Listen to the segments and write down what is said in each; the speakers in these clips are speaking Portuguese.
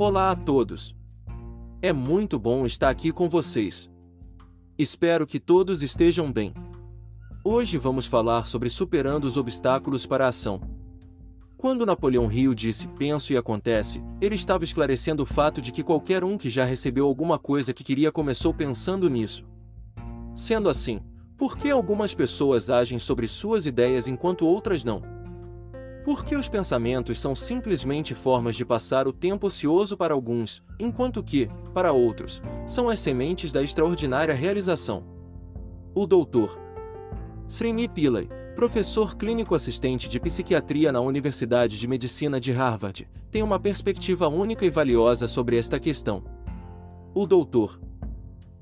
Olá a todos! É muito bom estar aqui com vocês. Espero que todos estejam bem. Hoje vamos falar sobre superando os obstáculos para a ação. Quando Napoleão Hill disse penso e acontece, ele estava esclarecendo o fato de que qualquer um que já recebeu alguma coisa que queria começou pensando nisso. Sendo assim, por que algumas pessoas agem sobre suas ideias enquanto outras não? Porque os pensamentos são simplesmente formas de passar o tempo ocioso para alguns, enquanto que, para outros, são as sementes da extraordinária realização. O doutor Srini Pillai, professor clínico assistente de psiquiatria na Universidade de Medicina de Harvard, tem uma perspectiva única e valiosa sobre esta questão. O doutor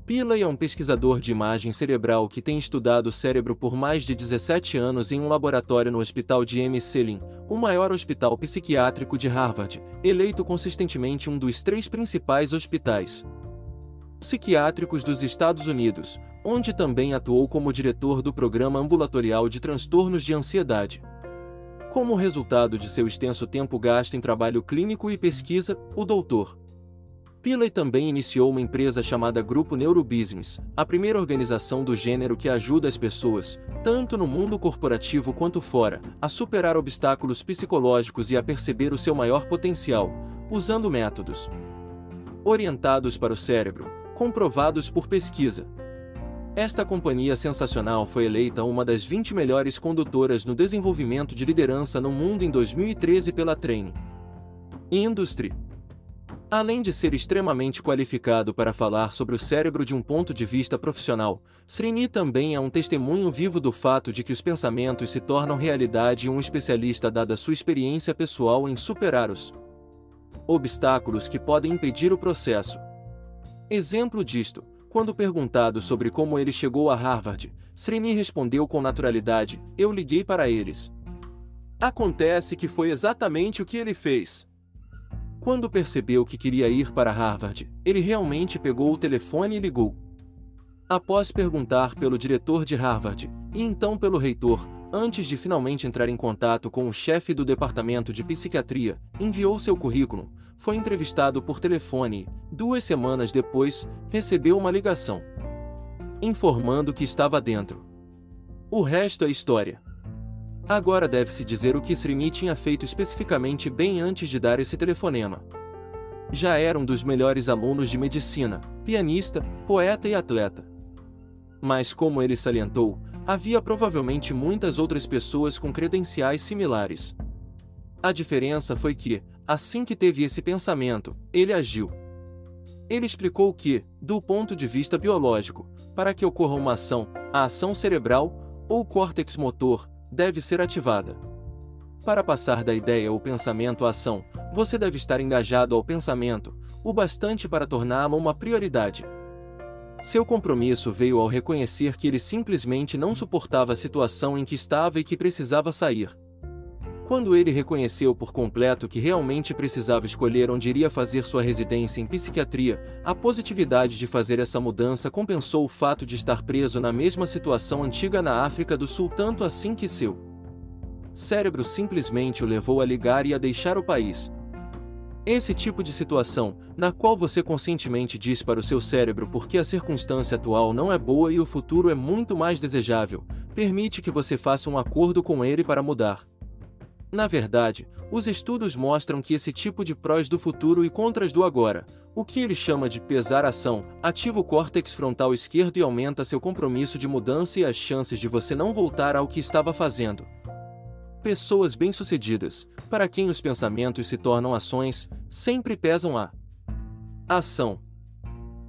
Pillay é um pesquisador de imagem cerebral que tem estudado o cérebro por mais de 17 anos em um laboratório no Hospital de M. Selin, o maior hospital psiquiátrico de Harvard, eleito consistentemente um dos três principais hospitais psiquiátricos dos Estados Unidos, onde também atuou como diretor do Programa Ambulatorial de Transtornos de Ansiedade. Como resultado de seu extenso tempo gasto em trabalho clínico e pesquisa, o Dr. Pillay também iniciou uma empresa chamada Grupo Neurobusiness, a primeira organização do gênero que ajuda as pessoas, tanto no mundo corporativo quanto fora, a superar obstáculos psicológicos e a perceber o seu maior potencial, usando métodos orientados para o cérebro, comprovados por pesquisa. Esta companhia sensacional foi eleita uma das 20 melhores condutoras no desenvolvimento de liderança no mundo em 2013 pela Training Industry. Além de ser extremamente qualificado para falar sobre o cérebro de um ponto de vista profissional, Srini também é um testemunho vivo do fato de que os pensamentos se tornam realidade e um especialista dada sua experiência pessoal em superar os obstáculos que podem impedir o processo. Exemplo disto, quando perguntado sobre como ele chegou a Harvard, Srini respondeu com naturalidade: Eu liguei para eles. Acontece que foi exatamente o que ele fez. Quando percebeu que queria ir para Harvard, ele realmente pegou o telefone e ligou. Após perguntar pelo diretor de Harvard, e então pelo reitor, antes de finalmente entrar em contato com o chefe do departamento de psiquiatria, enviou seu currículo, foi entrevistado por telefone e, duas semanas depois, recebeu uma ligação. Informando que estava dentro. O resto é história. Agora deve-se dizer o que Srini tinha feito especificamente bem antes de dar esse telefonema. Já era um dos melhores alunos de medicina, pianista, poeta e atleta. Mas como ele salientou, havia provavelmente muitas outras pessoas com credenciais similares. A diferença foi que, assim que teve esse pensamento, ele agiu. Ele explicou que, do ponto de vista biológico, para que ocorra uma ação, a ação cerebral, ou córtex motor, deve ser ativada. Para passar da ideia ou pensamento à ação, você deve estar engajado ao pensamento, o bastante para torná-lo uma prioridade. Seu compromisso veio ao reconhecer que ele simplesmente não suportava a situação em que estava e que precisava sair. Quando ele reconheceu por completo que realmente precisava escolher onde iria fazer sua residência em psiquiatria, a positividade de fazer essa mudança compensou o fato de estar preso na mesma situação antiga na África do Sul tanto assim que seu cérebro simplesmente o levou a ligar e a deixar o país. Esse tipo de situação, na qual você conscientemente diz para o seu cérebro porque a circunstância atual não é boa e o futuro é muito mais desejável, permite que você faça um acordo com ele para mudar. Na verdade, os estudos mostram que esse tipo de prós do futuro e contras do agora, o que ele chama de pesar ação, ativa o córtex frontal esquerdo e aumenta seu compromisso de mudança e as chances de você não voltar ao que estava fazendo. Pessoas bem-sucedidas, para quem os pensamentos se tornam ações, sempre pesam a ação.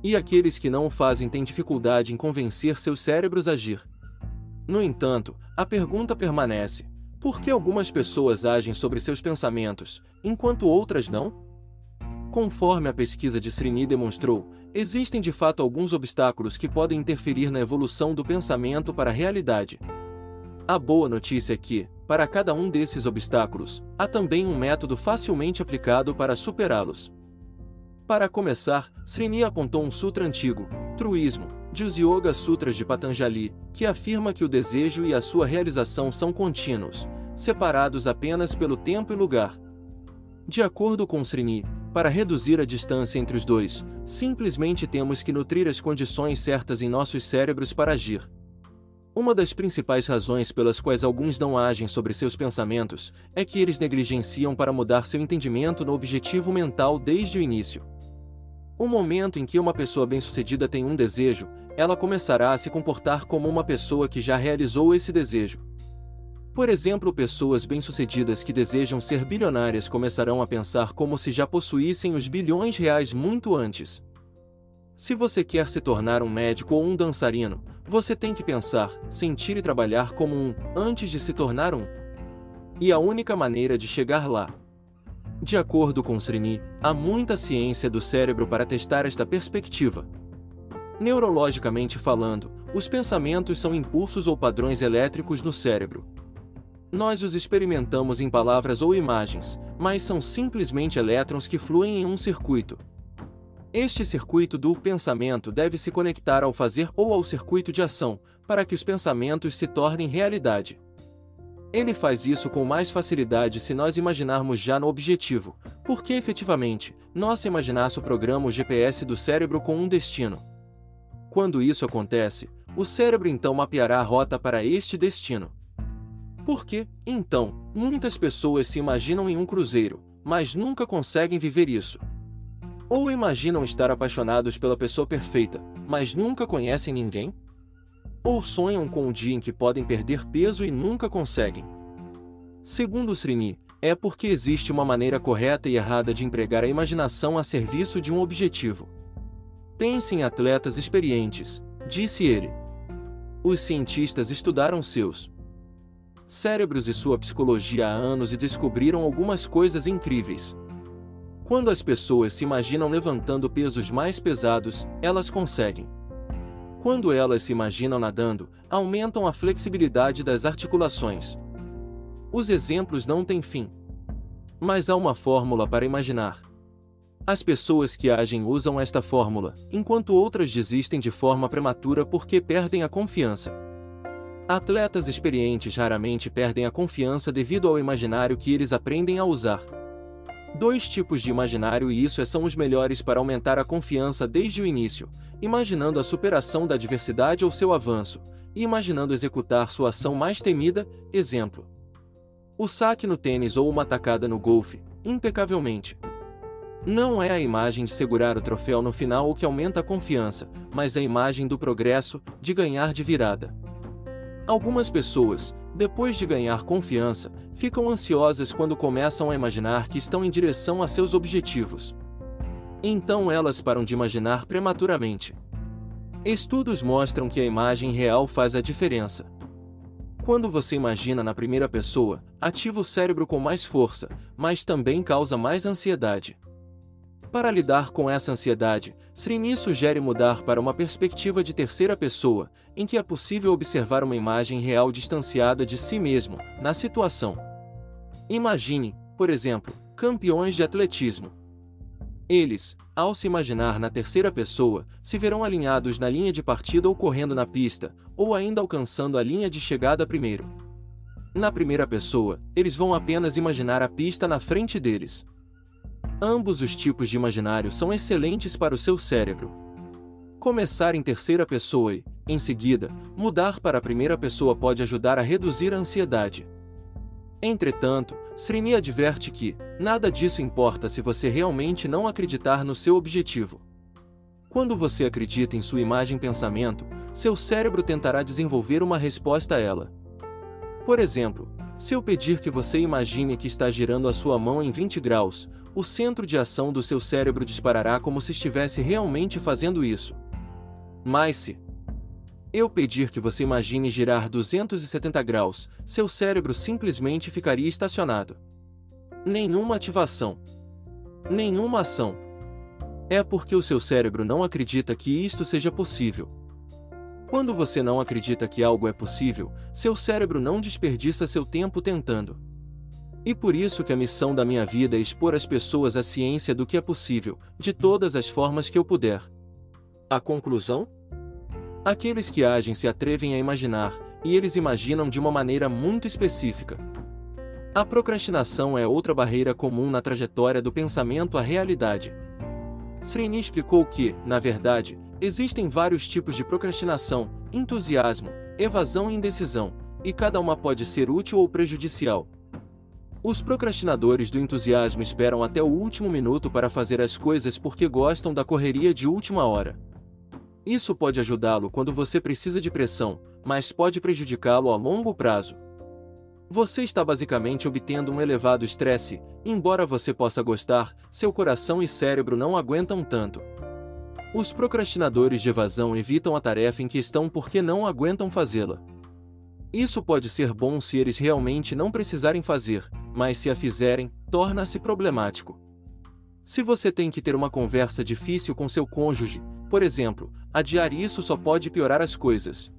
E aqueles que não o fazem têm dificuldade em convencer seus cérebros a agir. No entanto, a pergunta permanece: por que algumas pessoas agem sobre seus pensamentos, enquanto outras não? Conforme a pesquisa de Srini demonstrou, existem de fato alguns obstáculos que podem interferir na evolução do pensamento para a realidade. A boa notícia é que, para cada um desses obstáculos, há também um método facilmente aplicado para superá-los. Para começar, Srini apontou um sutra antigo, truísmo, de os Yoga Sutras de Patanjali, que afirma que o desejo e a sua realização são contínuos, separados apenas pelo tempo e lugar. De acordo com Srini, Para reduzir a distância entre os dois, simplesmente temos que nutrir as condições certas em nossos cérebros para agir. Uma das principais razões pelas quais alguns não agem sobre seus pensamentos é que eles negligenciam para mudar seu entendimento no objetivo mental desde o início. O momento em que uma pessoa bem-sucedida tem um desejo, ela começará a se comportar como uma pessoa que já realizou esse desejo. Por exemplo, pessoas bem-sucedidas que desejam ser bilionárias começarão a pensar como se já possuíssem os bilhões reais muito antes. Se você quer se tornar um médico ou um dançarino, você tem que pensar, sentir e trabalhar como um, antes de se tornar um. E a única maneira de chegar lá. De acordo com Srini, há muita ciência do cérebro para testar esta perspectiva. Neurologicamente falando, os pensamentos são impulsos ou padrões elétricos no cérebro. Nós os experimentamos em palavras ou imagens, mas são simplesmente elétrons que fluem em um circuito. Este circuito do pensamento deve se conectar ao fazer ou ao circuito de ação, para que os pensamentos se tornem realidade. Ele faz isso com mais facilidade se nós imaginarmos já no objetivo, porque efetivamente, nossa imaginação programa o GPS do cérebro com um destino. Quando isso acontece, o cérebro então mapeará a rota para este destino. Porque, então, muitas pessoas se imaginam em um cruzeiro, mas nunca conseguem viver isso. Ou imaginam estar apaixonados pela pessoa perfeita, mas nunca conhecem ninguém? Ou sonham com o dia em que podem perder peso e nunca conseguem? Segundo Srini, é porque existe uma maneira correta e errada de empregar a imaginação a serviço de um objetivo. Pense em atletas experientes, disse ele. Os cientistas estudaram seus cérebros e sua psicologia há anos e descobriram algumas coisas incríveis. Quando as pessoas se imaginam levantando pesos mais pesados, elas conseguem. Quando elas se imaginam nadando, aumentam a flexibilidade das articulações. Os exemplos não têm fim. Mas há uma fórmula para imaginar. As pessoas que agem usam esta fórmula, enquanto outras desistem de forma prematura porque perdem a confiança. Atletas experientes raramente perdem a confiança devido ao imaginário que eles aprendem a usar. Dois tipos de imaginário e isso são os melhores para aumentar a confiança desde o início, imaginando a superação da adversidade ou seu avanço, e imaginando executar sua ação mais temida, exemplo. O saque no tênis ou uma tacada no golfe, impecavelmente. Não é a imagem de segurar o troféu no final o que aumenta a confiança, mas a imagem do progresso, de ganhar de virada. Algumas pessoas, depois de ganhar confiança, ficam ansiosas quando começam a imaginar que estão em direção a seus objetivos. Então elas param de imaginar prematuramente. Estudos mostram que a imagem real faz a diferença. Quando você imagina na primeira pessoa, ativa o cérebro com mais força, mas também causa mais ansiedade. Para lidar com essa ansiedade, Srini sugere mudar para uma perspectiva de terceira pessoa, em que é possível observar uma imagem real distanciada de si mesmo, na situação. Imagine, por exemplo, campeões de atletismo. Eles, ao se imaginar na terceira pessoa, se verão alinhados na linha de partida ou correndo na pista, ou ainda alcançando a linha de chegada primeiro. Na primeira pessoa, eles vão apenas imaginar a pista na frente deles. Ambos os tipos de imaginário são excelentes para o seu cérebro. Começar em terceira pessoa e, em seguida, mudar para a primeira pessoa pode ajudar a reduzir a ansiedade. Entretanto, Srini adverte que, nada disso importa se você realmente não acreditar no seu objetivo. Quando você acredita em sua imagem-pensamento, seu cérebro tentará desenvolver uma resposta a ela. Por exemplo, se eu pedir que você imagine que está girando a sua mão em 20 graus, o centro de ação do seu cérebro disparará como se estivesse realmente fazendo isso. Mas se eu pedir que você imagine girar 270 graus, seu cérebro simplesmente ficaria estacionado. Nenhuma ativação. Nenhuma ação. É porque o seu cérebro não acredita que isto seja possível. Quando você não acredita que algo é possível, seu cérebro não desperdiça seu tempo tentando. E por isso que a missão da minha vida é expor às pessoas a ciência do que é possível, de todas as formas que eu puder. A conclusão? Aqueles que agem se atrevem a imaginar, e eles imaginam de uma maneira muito específica. A procrastinação é outra barreira comum na trajetória do pensamento à realidade. Srini explicou que, na verdade, existem vários tipos de procrastinação: entusiasmo, evasão e indecisão, e cada uma pode ser útil ou prejudicial. Os procrastinadores do entusiasmo esperam até o último minuto para fazer as coisas porque gostam da correria de última hora. Isso pode ajudá-lo quando você precisa de pressão, mas pode prejudicá-lo a longo prazo. Você está basicamente obtendo um elevado estresse, embora você possa gostar, seu coração e cérebro não aguentam tanto. Os procrastinadores de evasão evitam a tarefa em questão porque não aguentam fazê-la. Isso pode ser bom se eles realmente não precisarem fazer, mas se a fizerem, torna-se problemático. Se você tem que ter uma conversa difícil com seu cônjuge, por exemplo, adiar isso só pode piorar as coisas.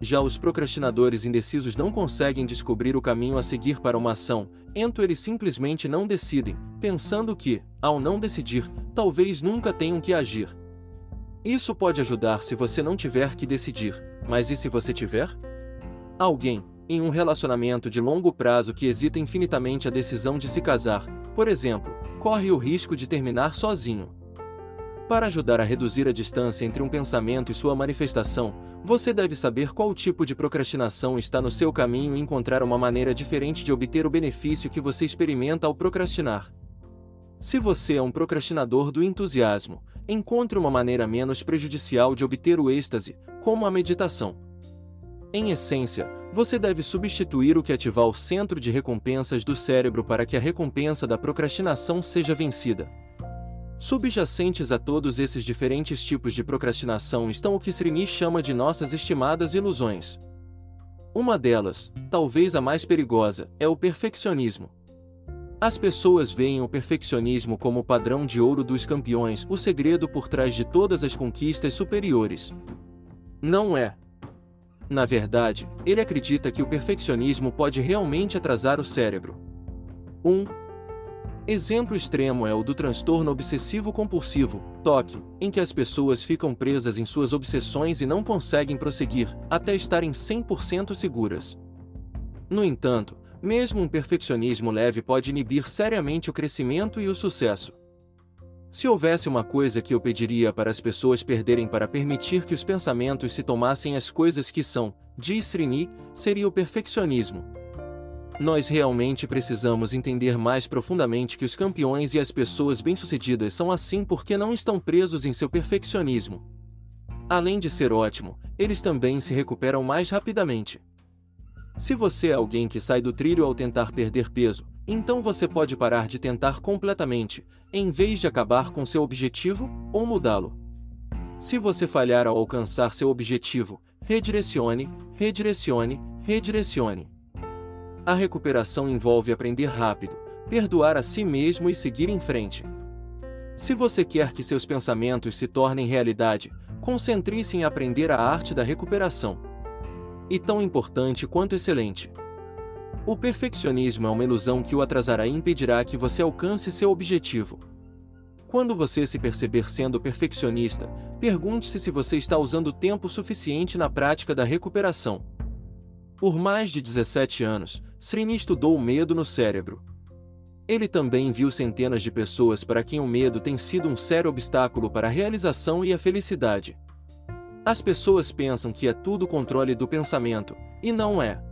Já os procrastinadores indecisos não conseguem descobrir o caminho a seguir para uma ação, então eles simplesmente não decidem, pensando que, ao não decidir, talvez nunca tenham que agir. Isso pode ajudar se você não tiver que decidir, mas e se você tiver? Alguém, em um relacionamento de longo prazo que hesita infinitamente a decisão de se casar, por exemplo, corre o risco de terminar sozinho. Para ajudar a reduzir a distância entre um pensamento e sua manifestação, você deve saber qual tipo de procrastinação está no seu caminho e encontrar uma maneira diferente de obter o benefício que você experimenta ao procrastinar. Se você é um procrastinador do entusiasmo, encontre uma maneira menos prejudicial de obter o êxtase, como a meditação. Em essência, você deve substituir o que ativar o centro de recompensas do cérebro para que a recompensa da procrastinação seja vencida. Subjacentes a todos esses diferentes tipos de procrastinação estão o que Srini chama de nossas estimadas ilusões. Uma delas, talvez a mais perigosa, é o perfeccionismo. As pessoas veem o perfeccionismo como o padrão de ouro dos campeões, o segredo por trás de todas as conquistas superiores. Não é. Na verdade, ele acredita que o perfeccionismo pode realmente atrasar o cérebro. 1. Um, Exemplo extremo é o do transtorno obsessivo-compulsivo, TOC, em que as pessoas ficam presas em suas obsessões e não conseguem prosseguir, até estarem 100% seguras. No entanto, mesmo um perfeccionismo leve pode inibir seriamente o crescimento e o sucesso. Se houvesse uma coisa que eu pediria para as pessoas perderem para permitir que os pensamentos se tomassem as coisas que são, diz Srini, seria o perfeccionismo. Nós realmente precisamos entender mais profundamente que os campeões e as pessoas bem-sucedidas são assim porque não estão presos em seu perfeccionismo. Além de ser ótimo, eles também se recuperam mais rapidamente. Se você é alguém que sai do trilho ao tentar perder peso, então você pode parar de tentar completamente, em vez de acabar com seu objetivo ou mudá-lo. Se você falhar ao alcançar seu objetivo, redirecione, redirecione, redirecione. A recuperação envolve aprender rápido, perdoar a si mesmo e seguir em frente. Se você quer que seus pensamentos se tornem realidade, concentre-se em aprender a arte da recuperação. E tão importante quanto excelente. O perfeccionismo é uma ilusão que o atrasará e impedirá que você alcance seu objetivo. Quando você se perceber sendo perfeccionista, pergunte-se se você está usando tempo suficiente na prática da recuperação. Por mais de 17 anos, Srini estudou o medo no cérebro. Ele também viu centenas de pessoas para quem o medo tem sido um sério obstáculo para a realização e a felicidade. As pessoas pensam que é tudo controle do pensamento, e não é.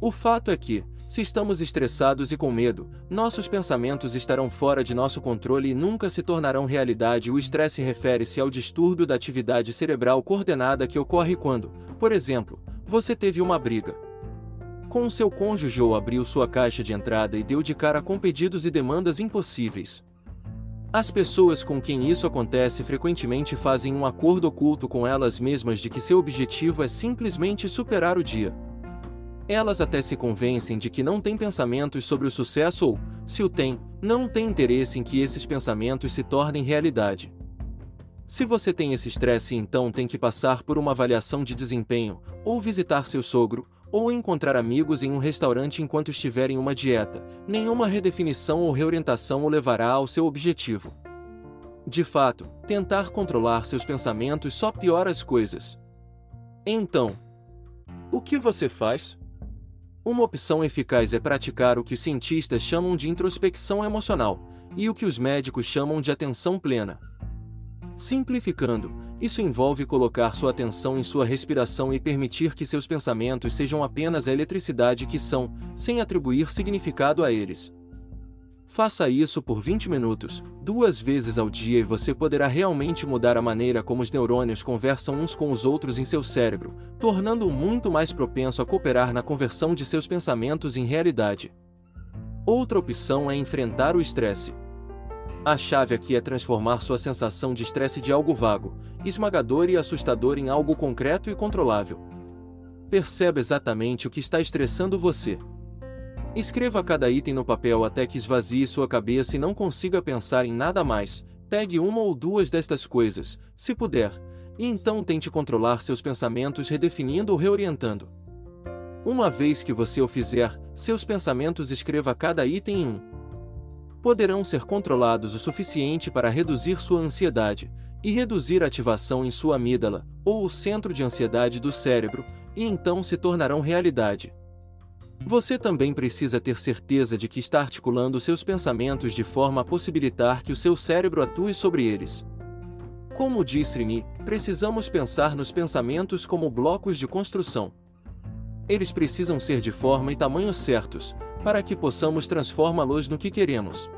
O fato é que, se estamos estressados e com medo, nossos pensamentos estarão fora de nosso controle e nunca se tornarão realidade. O estresse refere-se ao distúrbio da atividade cerebral coordenada que ocorre quando, por exemplo, você teve uma briga. Com seu cônjuge ou abriu sua caixa de entrada e deu de cara com pedidos e demandas impossíveis. As pessoas com quem isso acontece frequentemente fazem um acordo oculto com elas mesmas de que seu objetivo é simplesmente superar o dia. Elas até se convencem de que não têm pensamentos sobre o sucesso ou, se o têm, não têm interesse em que esses pensamentos se tornem realidade. Se você tem esse estresse então tem que passar por uma avaliação de desempenho, ou visitar seu sogro, ou encontrar amigos em um restaurante enquanto estiver em uma dieta, nenhuma redefinição ou reorientação o levará ao seu objetivo. De fato, tentar controlar seus pensamentos só piora as coisas. Então, o que você faz? Uma opção eficaz é praticar o que os cientistas chamam de introspecção emocional, e o que os médicos chamam de atenção plena. Simplificando, isso envolve colocar sua atenção em sua respiração e permitir que seus pensamentos sejam apenas a eletricidade que são, sem atribuir significado a eles. Faça isso por 20 minutos, duas vezes ao dia e você poderá realmente mudar a maneira como os neurônios conversam uns com os outros em seu cérebro, tornando-o muito mais propenso a cooperar na conversão de seus pensamentos em realidade. Outra opção é enfrentar o estresse. A chave aqui é transformar sua sensação de estresse de algo vago, esmagador e assustador em algo concreto e controlável. Perceba exatamente o que está estressando você. Escreva cada item no papel até que esvazie sua cabeça e não consiga pensar em nada mais. Pegue uma ou duas destas coisas, se puder, e então tente controlar seus pensamentos redefinindo ou reorientando. Uma vez que você o fizer, seus pensamentos escreva cada item em um. Poderão ser controlados o suficiente para reduzir sua ansiedade e reduzir a ativação em sua amígdala, ou o centro de ansiedade do cérebro, e então se tornarão realidade. Você também precisa ter certeza de que está articulando seus pensamentos de forma a possibilitar que o seu cérebro atue sobre eles. Como disse Rini, precisamos pensar nos pensamentos como blocos de construção. Eles precisam ser de forma e tamanho certos, para que possamos transformá-los no que queremos.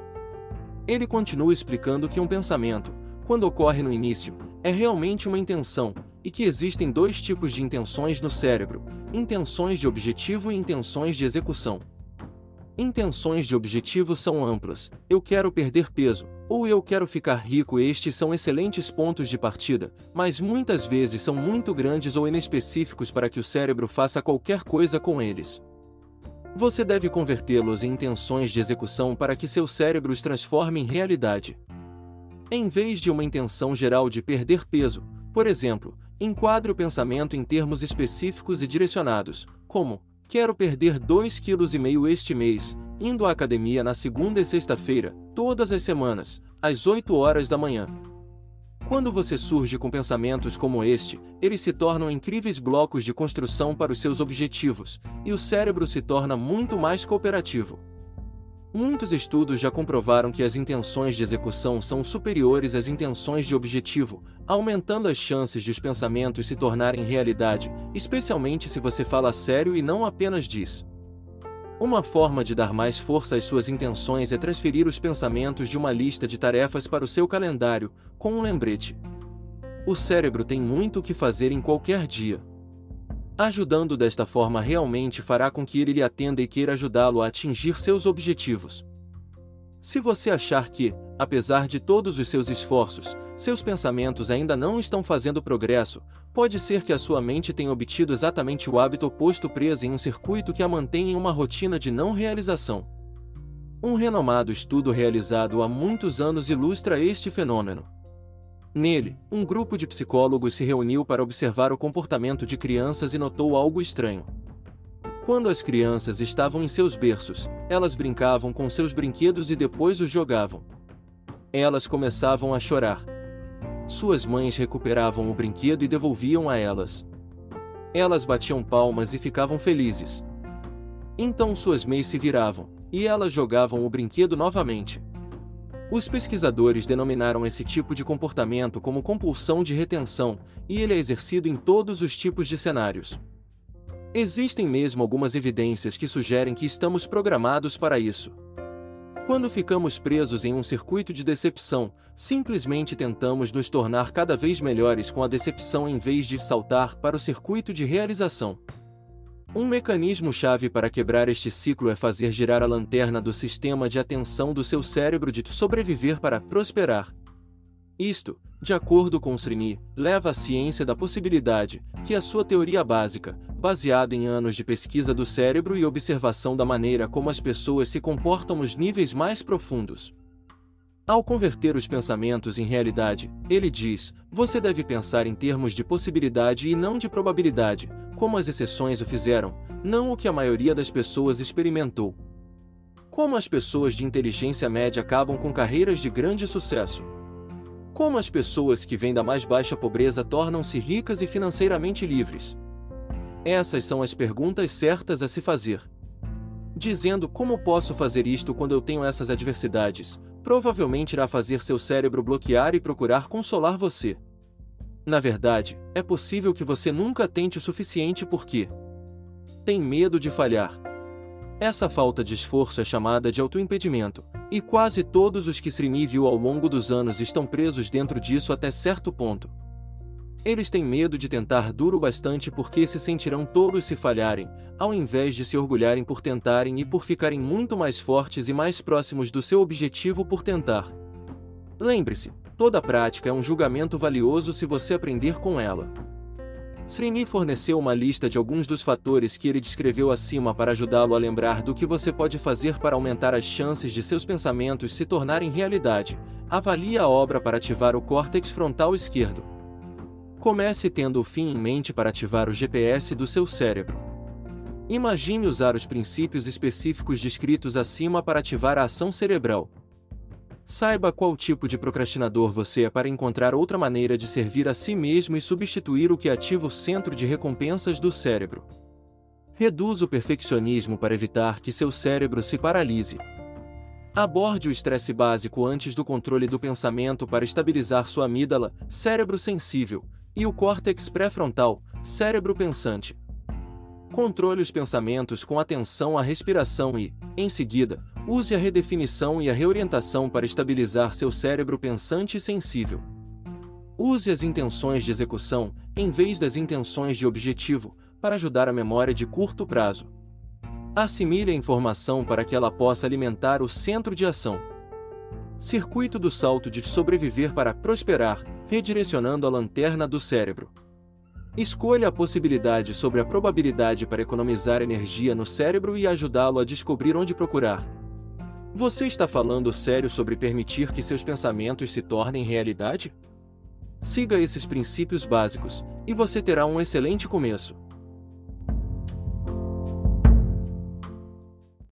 Ele continua explicando que um pensamento, quando ocorre no início, é realmente uma intenção, e que existem dois tipos de intenções no cérebro: intenções de objetivo e intenções de execução. Intenções de objetivo são amplas, eu quero perder peso, ou eu quero ficar rico. Estes são excelentes pontos de partida, mas muitas vezes são muito grandes ou inespecíficos para que o cérebro faça qualquer coisa com eles. Você deve convertê-los em intenções de execução para que seu cérebro os transforme em realidade. Em vez de uma intenção geral de perder peso, por exemplo, enquadre o pensamento em termos específicos e direcionados, como: quero perder 2,5 kg este mês, indo à academia na segunda e sexta-feira, todas as semanas, às 8 horas da manhã. Quando você surge com pensamentos como este, eles se tornam incríveis blocos de construção para os seus objetivos, e o cérebro se torna muito mais cooperativo. Muitos estudos já comprovaram que as intenções de execução são superiores às intenções de objetivo, aumentando as chances de os pensamentos se tornarem realidade, especialmente se você fala sério e não apenas diz. Uma forma de dar mais força às suas intenções é transferir os pensamentos de uma lista de tarefas para o seu calendário, com um lembrete. O cérebro tem muito o que fazer em qualquer dia. Ajudando desta forma realmente fará com que ele lhe atenda e queira ajudá-lo a atingir seus objetivos. Se você achar que, apesar de todos os seus esforços, seus pensamentos ainda não estão fazendo progresso, pode ser que a sua mente tenha obtido exatamente o hábito oposto presa em um circuito que a mantém em uma rotina de não realização. Um renomado estudo realizado há muitos anos ilustra este fenômeno. Nele, um grupo de psicólogos se reuniu para observar o comportamento de crianças e notou algo estranho. Quando as crianças estavam em seus berços, elas brincavam com seus brinquedos e depois os jogavam. Elas começavam a chorar. Suas mães recuperavam o brinquedo e devolviam a elas. Elas batiam palmas e ficavam felizes. Então suas mães se viravam, e elas jogavam o brinquedo novamente. Os pesquisadores denominaram esse tipo de comportamento como compulsão de retenção, e ele é exercido em todos os tipos de cenários. Existem mesmo algumas evidências que sugerem que estamos programados para isso. Quando ficamos presos em um circuito de decepção, simplesmente tentamos nos tornar cada vez melhores com a decepção em vez de saltar para o circuito de realização. Um mecanismo-chave para quebrar este ciclo é fazer girar a lanterna do sistema de atenção do seu cérebro de sobreviver para prosperar. Isto, de acordo com Srini, leva à ciência da possibilidade, que a sua teoria básica, baseada em anos de pesquisa do cérebro e observação da maneira como as pessoas se comportam nos níveis mais profundos. Ao converter os pensamentos em realidade, ele diz: você deve pensar em termos de possibilidade e não de probabilidade, como as exceções o fizeram, não o que a maioria das pessoas experimentou. Como as pessoas de inteligência média acabam com carreiras de grande sucesso. Como as pessoas que vêm da mais baixa pobreza tornam-se ricas e financeiramente livres. Essas são as perguntas certas a se fazer. dizendo como posso fazer isto quando eu tenho essas adversidades, provavelmente irá fazer seu cérebro bloquear e procurar consolar você. Na verdade, é possível que você nunca tente o suficiente porque tem medo de falhar. Essa falta de esforço é chamada de autoimpedimento, e quase todos os que Srini viu ao longo dos anos estão presos dentro disso até certo ponto. Eles têm medo de tentar duro bastante porque se sentirão tolos se falharem, ao invés de se orgulharem por tentarem e por ficarem muito mais fortes e mais próximos do seu objetivo por tentar. Lembre-se, toda prática é um julgamento valioso se você aprender com ela. Srini forneceu uma lista de alguns dos fatores que ele descreveu acima para ajudá-lo a lembrar do que você pode fazer para aumentar as chances de seus pensamentos se tornarem realidade. Avalie a obra para ativar o córtex frontal esquerdo. Comece tendo o fim em mente para ativar o GPS do seu cérebro. Imagine usar os princípios específicos descritos acima para ativar a ação cerebral. Saiba qual tipo de procrastinador você é para encontrar outra maneira de servir a si mesmo e substituir o que ativa o centro de recompensas do cérebro. Reduza o perfeccionismo para evitar que seu cérebro se paralise. Aborde o estresse básico antes do controle do pensamento para estabilizar sua amígdala, cérebro sensível, e o córtex pré-frontal, cérebro pensante. Controle os pensamentos com atenção à respiração e, em seguida, use a redefinição e a reorientação para estabilizar seu cérebro pensante e sensível. Use as intenções de execução, em vez das intenções de objetivo, para ajudar a memória de curto prazo. Assimile a informação para que ela possa alimentar o centro de ação. Circuito do salto de sobreviver para prosperar, redirecionando a lanterna do cérebro. Escolha a possibilidade sobre a probabilidade para economizar energia no cérebro e ajudá-lo a descobrir onde procurar. Você está falando sério sobre permitir que seus pensamentos se tornem realidade? Siga esses princípios básicos, e você terá um excelente começo.